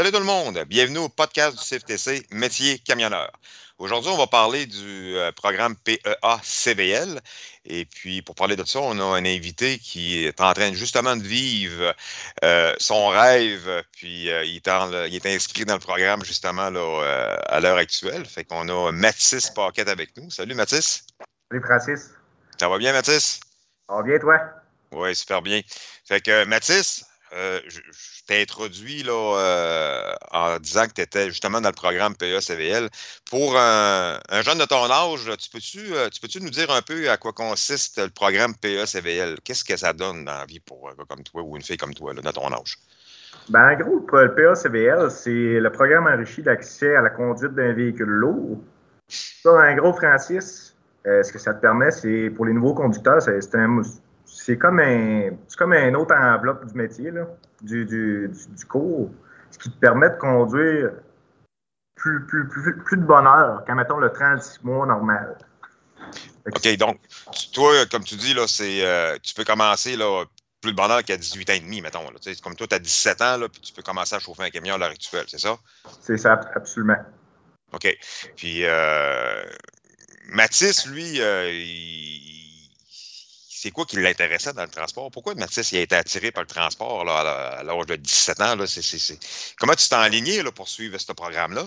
Salut tout le monde, bienvenue au podcast du CFTC Métier camionneur. Aujourd'hui, on va parler du euh, programme PEA-CVL. Et puis, pour parler de ça, on a un invité qui est en train justement de vivre euh, son rêve. Puis, euh, il, est inscrit dans le programme justement là, à l'heure actuelle. Fait qu'on a Mathis Paquette avec nous. Salut Mathis. Salut Francis. Ça va bien, Mathis? Ça va bien, toi? Oui, super bien. Fait que Mathis, je t'ai introduit là, euh, en disant que tu étais justement dans le programme PA-CVL. Pour un, jeune de ton âge, tu peux-tu euh, tu peux nous dire un peu à quoi consiste le programme PA-CVL? Qu'est-ce que ça donne dans la vie pour un gars comme toi ou une fille comme toi, là, de ton âge? Ben, en gros, le PA-CVL, c'est le programme enrichi d'accès à la conduite d'un véhicule lourd. Ça, en gros, Francis, euh, ce que ça te permet, c'est pour les nouveaux conducteurs, c'est un c'est comme un c'est comme un autre enveloppe du métier, là, du, du, du, cours, ce qui te permet de conduire plus, plus, plus, plus de bonheur qu'en mettons le 36 mois normal. OK, donc toi, comme tu dis, là, c'est euh, tu peux commencer là, plus de bonheur qu'à 18 ans et demi, mettons. Là. Comme toi, tu as 17 ans, là, puis tu peux commencer à chauffer un camion à l'heure actuelle, c'est ça? C'est ça, absolument. OK. Puis euh, Mathis, lui, euh, il c'est quoi qui l'intéressait dans le transport? Pourquoi Mathis il a été attiré par le transport à l'âge de 17 ans? Comment tu t'es enligné pour suivre ce programme-là?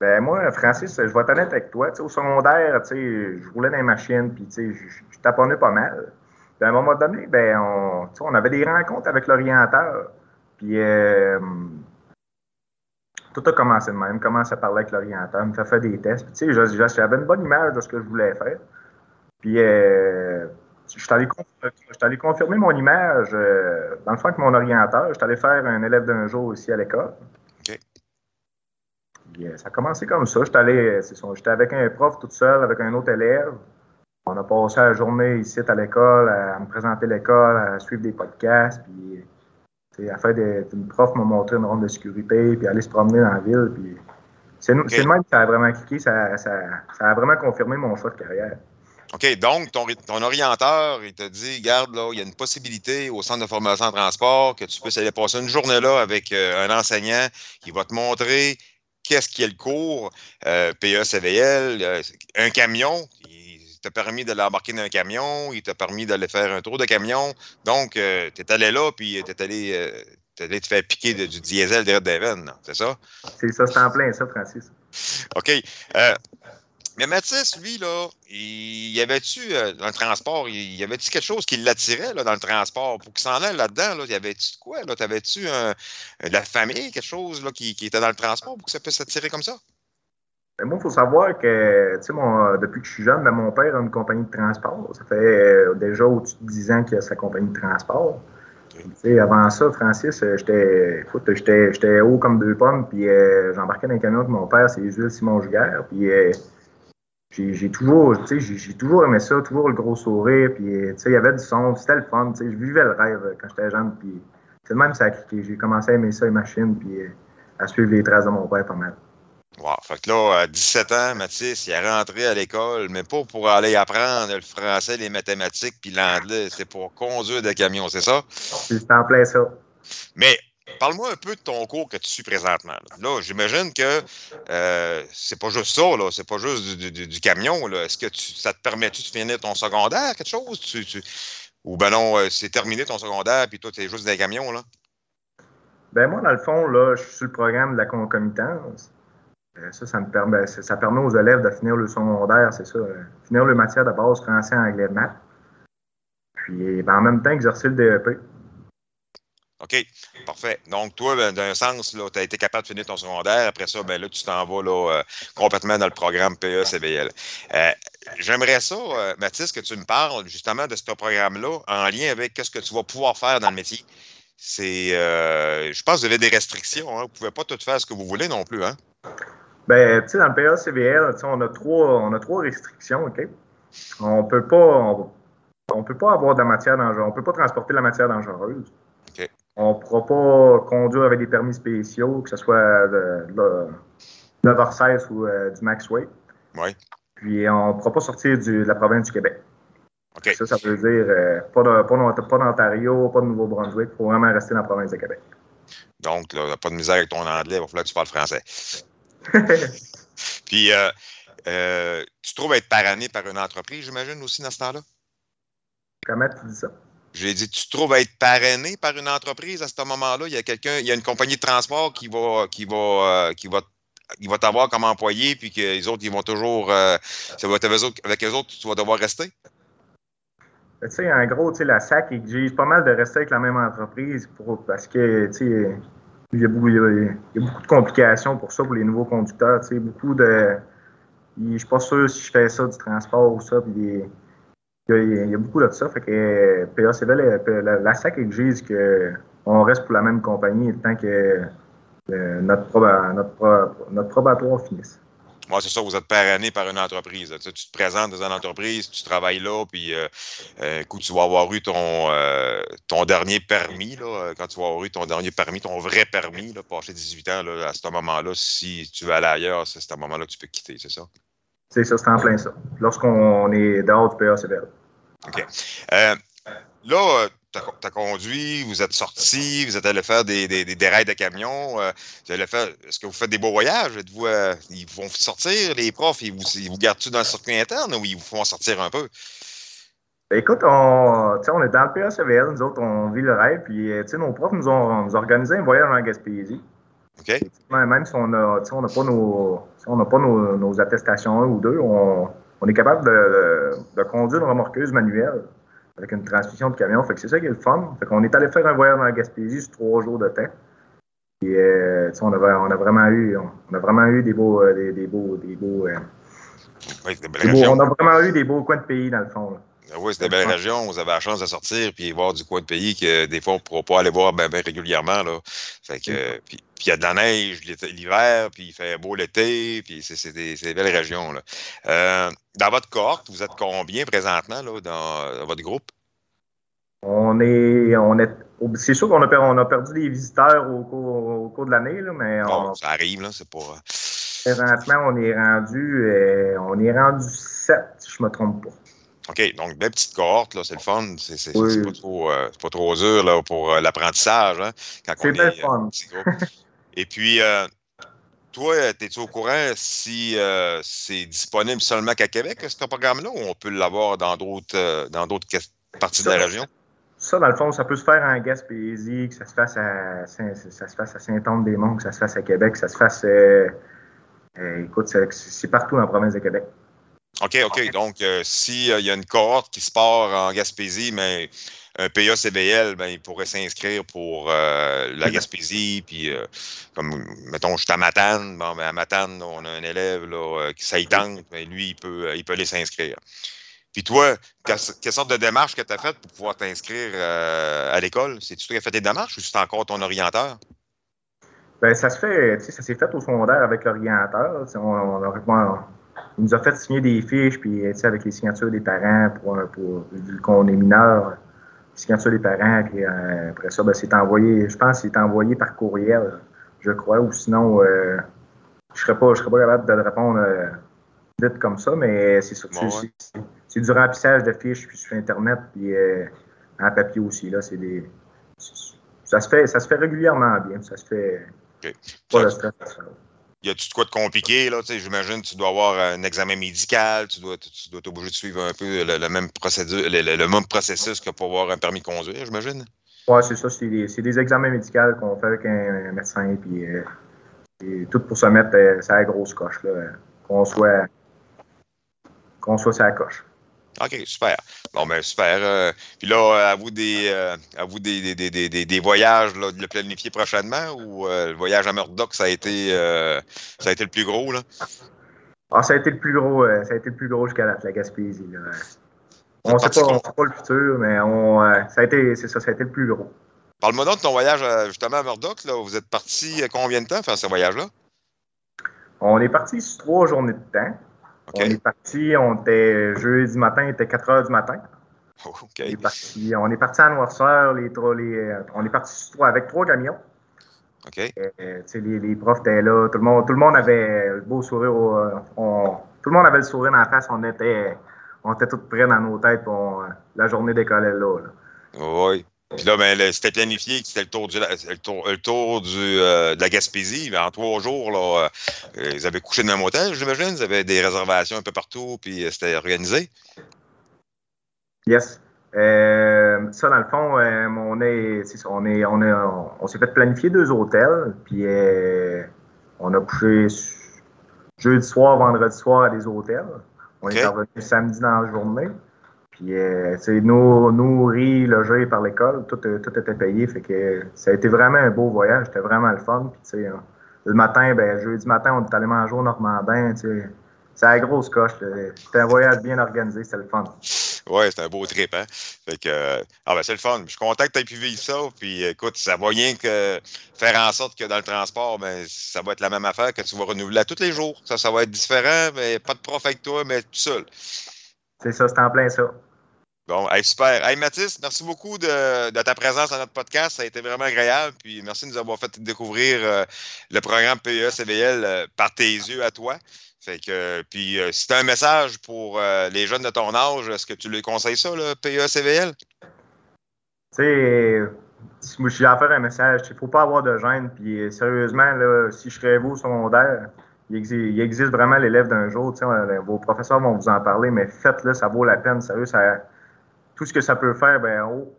Ben moi, Francis, je vais t'honnête avec toi. Au secondaire, je roulais dans les machines, puis je, taponnais pas mal. Puis à un moment donné, ben, on, on avait des rencontres avec l'orienteur. Puis euh, tout a commencé de même. Commence à parler avec l'orienteur, me fait faire des tests. J'avais une bonne image de ce que je voulais faire. Puis euh, je suis allé, confirmer mon image euh, dans le fond avec mon orienteur. Je suis allé faire un élève d'un jour aussi à l'école. OK. Euh, ça a commencé comme ça. J'étais avec un prof tout seul, avec un autre élève. On a passé la journée ici à l'école, à me présenter l'école, à suivre des podcasts. Puis, à faire des, une prof m'a montré une ronde de sécurité, puis aller se promener dans la ville. Puis, c'est le même que ça a vraiment cliqué, ça, ça a vraiment confirmé mon choix de carrière. OK, donc ton, orienteur, il te dit, garde, là, il y a une possibilité au centre de formation en transport que tu puisses aller passer une journée là avec euh, un enseignant qui va te montrer qu'est-ce qui est le cours, euh, PE-CVL, euh, un camion, il t'a permis de l'embarquer dans un camion, il t'a permis d'aller faire un tour de camion. Donc, tu es allé là, puis tu es allé, te faire piquer du diesel derrière Devon, c'est ça? C'est ça, c'est en plein ça, Francis. OK. Mais Mathis, lui, là, il y avait-tu euh, dans le transport, il y avait-tu quelque chose qui l'attirait dans le transport? Pour qu'il s'en aille là-dedans? Là, y avait-tu quoi? Là? T'avais-tu de la famille, quelque chose là, qui, était dans le transport pour que ça puisse s'attirer comme ça? Ben, moi, il faut savoir que, tu sais, depuis que je suis jeune, ben, mon père a une compagnie de transport. Ça fait euh, déjà au-dessus de 10 ans qu'il a sa compagnie de transport. Avant ça, Francis, euh, j'étais j'étais haut comme deux pommes, puis j'embarquais dans un camion de mon père, c'est Jules Simon Juguère, puis j'ai toujours, j'ai toujours aimé ça, toujours le gros sourire, puis il y avait du son, c'était le fun, je vivais le rêve euh, quand j'étais jeune, puis c'est même ça cliqué. J'ai commencé à aimer ça, les machines, puis euh, à suivre les traces de mon père pas mal. Wow. Fait que là, à 17 ans, Mathis, il est rentré à l'école, mais pas pour aller apprendre le français, les mathématiques, puis l'anglais. C'est pour conduire des camions, c'est ça? C'est en plein ça. Mais Parle-moi un peu de ton cours que tu suis présentement. Là, j'imagine que euh, c'est pas juste ça, là. C'est pas juste du, camion. Est-ce que ça te permet-tu de finir ton secondaire, quelque chose? Ou ben non, euh, c'est terminé ton secondaire, puis toi, tu es juste des camions, là? Ben moi, dans le fond, là, je suis sur le programme de la concomitance. Euh, ça, ça me permet, ça permet aux élèves de finir le secondaire, c'est ça. finir le matière de base français, anglais, maths. Puis ben, en même temps, exercer le DEP. OK, parfait. Donc, toi, ben, d'un sens, tu as été capable de finir ton secondaire. Après ça, ben, là, tu t'en vas euh, complètement dans le programme PE-CBL. Euh, j'aimerais ça, euh, Mathis, que tu me parles justement de ce programme-là en lien avec ce que tu vas pouvoir faire dans le métier. C'est, je pense que vous avez des restrictions. Hein? Vous ne pouvez pas tout faire ce que vous voulez non plus. Hein? Ben, tu sais, dans le PA-CBL, on a trois, on a trois restrictions, OK? On peut pas, on, peut pas avoir de la matière dangereuse, on peut pas transporter la matière dangereuse. On ne pourra pas conduire avec des permis spéciaux, que ce soit de, de, 9h16 ou euh, du Maxway. Oui. Puis on ne pourra pas sortir de la province du Québec. Ça, ça veut dire euh, pas, d'Ontario, pas de Nouveau-Brunswick. Il faut vraiment rester dans la province de Québec. Donc, là, pas de misère avec ton anglais, il va falloir que tu parles français. Puis, euh, euh, tu trouves être parrainé par une entreprise, j'imagine, aussi dans ce temps-là? Comment tu dis ça? J'ai dit, tu trouves être parrainé par une entreprise à ce moment-là? Il y a quelqu'un, il y a une compagnie de transport qui va, qui va, euh, qui va, va t'avoir comme employé, puis que les autres, ils vont toujours, ça va être avec eux, autres, avec eux autres, tu vas devoir rester? Tu sais, en gros, tu sais, la SAC exige pas mal de rester avec la même entreprise parce que, tu sais, il y, a beaucoup, il, y a, beaucoup, de complications pour ça, pour les nouveaux conducteurs. Tu sais, beaucoup de. Je suis pas sûr si je fais ça du transport ou ça. Puis il, y a, beaucoup de ça. Fait que PACV, la, SAC exige qu'on reste pour la même compagnie tant que euh, notre, notre, notre probatoire finisse. Moi, c'est ça, vous êtes parrainé par une entreprise. Tu, te présentes dans une entreprise, tu travailles là, puis euh, euh tu vas avoir eu ton, euh, ton dernier permis, là, quand tu vas avoir eu ton dernier permis, ton vrai permis, là, passé 18 ans, là, à ce moment-là, si tu veux aller ailleurs, c'est à ce moment-là que tu peux quitter, c'est ça? C'est ça, c'est en plein ça. Lorsqu'on est dehors du PACBL. OK. Euh, là, tu as, conduit, vous êtes sorti, vous êtes allé faire des, des, des raids de camion. Euh, est-ce que vous faites des beaux voyages? Euh, ils vous font sortir, les profs, ils vous, ils vous gardent-tu dans le circuit interne ou ils vous font sortir un peu? Écoute, on, on est dans le PACVL, nous autres, on vit le rêve, puis euh, nos profs nous ont, nous organisé un voyage en Gaspésie. OK? Même si on n'a pas, nos, on pas nos, nos, attestations un ou deux, on, on est capable de, de, conduire une remorqueuse manuelle avec une transmission de camion. Fait que c'est ça qui est le fun. Fait qu'on est allé faire un voyage dans la Gaspésie sur trois jours de temps. Et euh, on, a, on, a, vraiment eu, on a vraiment eu des beaux, euh, des, des, beaux, des beaux, euh, oui, des beaux on a vraiment eu des beaux coins de pays dans le fond. Là. Ah oui, c'est des belles régions. Vous avez la chance de sortir puis voir du coin de pays que des fois, on ne pourra pas aller voir bien ben régulièrement. Là. Fait que, puis il y a de la neige l'hiver, puis il fait beau l'été, puis c'est des, des, belles régions. Là. Euh, dans votre cohorte, vous êtes combien présentement là, dans, dans votre groupe? On est, on est, c'est sûr qu'on a, on a perdu des visiteurs au cours, au cours de l'année, mais bon, ça arrive là, c'est pas. Présentement, on est rendu, euh, on est rendu 7, si je me trompe pas. OK, donc belle petite cohorte, là, c'est le fun. C'est pas, trop, euh, pas trop dur là, pour euh, l'apprentissage. Hein, c'est bien fun. Et puis, euh, toi, es-tu au courant si c'est disponible seulement qu'à Québec, ce programme-là, ou on peut l'avoir dans d'autres dans d'autres parties de la région? Ça, dans le fond, ça peut se faire en Gaspésie, que ça se fasse à Saint, ça se fasse à Saint-Anne-des-Monts, que ça se fasse à Québec, que ça se fasse. écoute, c'est partout dans la province de Québec. OK, OK. Donc, euh, s'il euh, y a une cohorte qui se part en Gaspésie, mais un PA-CBL, ben, il pourrait s'inscrire pour euh, la Gaspésie. Puis, comme, mettons, je suis à Matane. Bon, ben, à Matane, on a un élève là, qui ça tente, mais lui, il peut, il peut aller s'inscrire. Puis toi, quelle, sorte de démarche que tu as faite pour pouvoir t'inscrire à l'école? C'est-tu toi qui as fait des démarches ou c'est encore ton orienteur? Ben, ça se fait, ça s'est fait au secondaire avec l'orienteur. On, on, on, il nous a fait signer des fiches, puis avec les signatures des parents, pour, pour vu qu'on est mineur, les signatures des parents, puis euh, après ça, ben, c'est envoyé, je pense que c'est envoyé par courriel, je crois, ou sinon, euh, je ne serais, pas, serais pas capable de le répondre euh, vite comme ça, mais c'est sûr c'est du remplissage de fiches puis sur Internet, puis en papier aussi. Là, c'est des, ça, se fait, ça se fait régulièrement bien, ça se fait pas de stress y a-tu de quoi de compliqué? J'imagine que tu dois avoir un examen médical, tu dois, tu dois être obligé de suivre un peu le, même, procédure, le, même processus que pour avoir un permis de conduire, j'imagine? Oui, c'est ça. C'est des, des, examens médicaux qu'on fait avec un, médecin, puis euh, tout pour se mettre euh, la grosse coche, là, qu'on soit, qu'on soit sa coche. OK, super. Bon, ben super. Euh, puis là, à vous des, euh, à vous des, des, des, des voyages là, de le planifier prochainement ou euh, le voyage à Murdoch, ça a été ça a été le plus gros, là? Ah, ça a été le plus gros, ça a été le plus gros jusqu'à la, la Gaspésie. Là. On ne sait pas, on sait pas le futur, mais on, ça a été, c'est ça, ça a été le plus gros. Parle-moi donc de ton voyage justement à Murdoch. Là. Vous êtes parti combien de temps faire ce voyage-là? On est parti sur trois journées de temps. On est parti, on était jeudi matin, il était 4 heures du matin. Oh, on, est parti, on est parti à Noirceur, les, les, on est parti avec trois camions. Euh, les, les, profs étaient là, tout le monde, tout le monde avait le beau sourire, on, tout le monde avait le sourire dans la face, on était, on était tous prêts dans nos têtes pour la journée d'école là, là. Oui. Puis là, ben, c'était planifié que c'était le tour, du, le tour, le tour du, euh, de la Gaspésie. en trois jours, là, euh, ils avaient couché dans un motel, j'imagine. Ils avaient des réservations un peu partout, puis euh, c'était organisé. Yes. ça, dans le fond, on est, on est, on est, on, s'est fait planifier deux hôtels, puis on a couché jeudi soir, vendredi soir à des hôtels. On est revenu samedi dans la journée. Puis, euh, nous, nourri, logé par l'école, tout, euh, était payé. Fait que ça a été vraiment un beau voyage. C'était vraiment le fun. Puis, le matin, ben, jeudi matin, on est allé manger au Normandin. C'est la grosse coche. C'était un voyage bien organisé. C'était le fun. Oui, c'était un beau trip, hein? Fait que, ah ben, c'est le fun. Je suis content que tu aies pu vivre ça. Puis, écoute, ça va rien que faire en sorte que dans le transport, ben, ça va être la même affaire que tu vas renouveler à tous les jours. Ça, ça va être différent, mais pas de prof avec toi, mais tout seul. C'est ça, c'est en plein ça. Bon, super. Hey, Mathis, merci beaucoup de, ta présence dans notre podcast. Ça a été vraiment agréable. Puis merci de nous avoir fait découvrir euh, le programme PES-CVL euh, par tes yeux à toi. Fait que, puis euh, si tu as un message pour les jeunes de ton âge, est-ce que tu les conseilles ça, le PES-CVL? Tu sais, moi, je suis à faire un message. Il ne faut pas avoir de gêne. Puis sérieusement, là, si je serais vous secondaire, il existe, vraiment l'élève d'un jour. Vos professeurs vont vous en parler, mais faites-le, ça vaut la peine. Sérieux, ça tout ce que ça peut faire, ben, oh,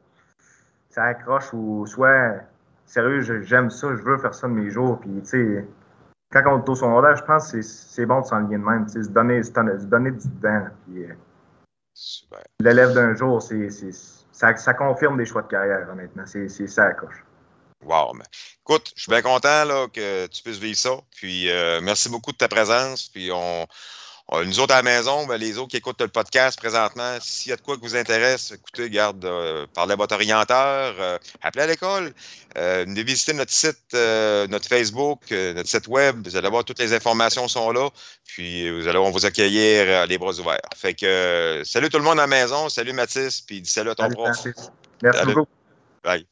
ça accroche ou soit, sérieux, j'aime ça, je veux faire ça de mes jours. Puis, tu sais, quand on est au secondaire, je pense que c'est bon de s'enligner de même, se donner, se donner du temps. Puis, euh, L'élève d'un jour, c'est, ça, ça, confirme des choix de carrière, honnêtement. C'est ça accroche. Wow. Mais, écoute, je suis bien content là, que tu puisses vivre ça. Puis, euh, merci beaucoup de ta présence. Puis, on nous autres à la maison, ben, les autres qui écoutent le podcast présentement, s'il y a de quoi qui vous intéresse, écoutez, garde, euh, parlez à votre orienteur, euh, appelez à l'école, euh, visitez notre site, notre Facebook, notre site web, vous allez voir toutes les informations sont là, puis vous allez, on vous accueillir les bras ouverts. Fait que salut tout le monde à la maison, salut Mathis, puis salut à ton prof. Merci beaucoup. Bye.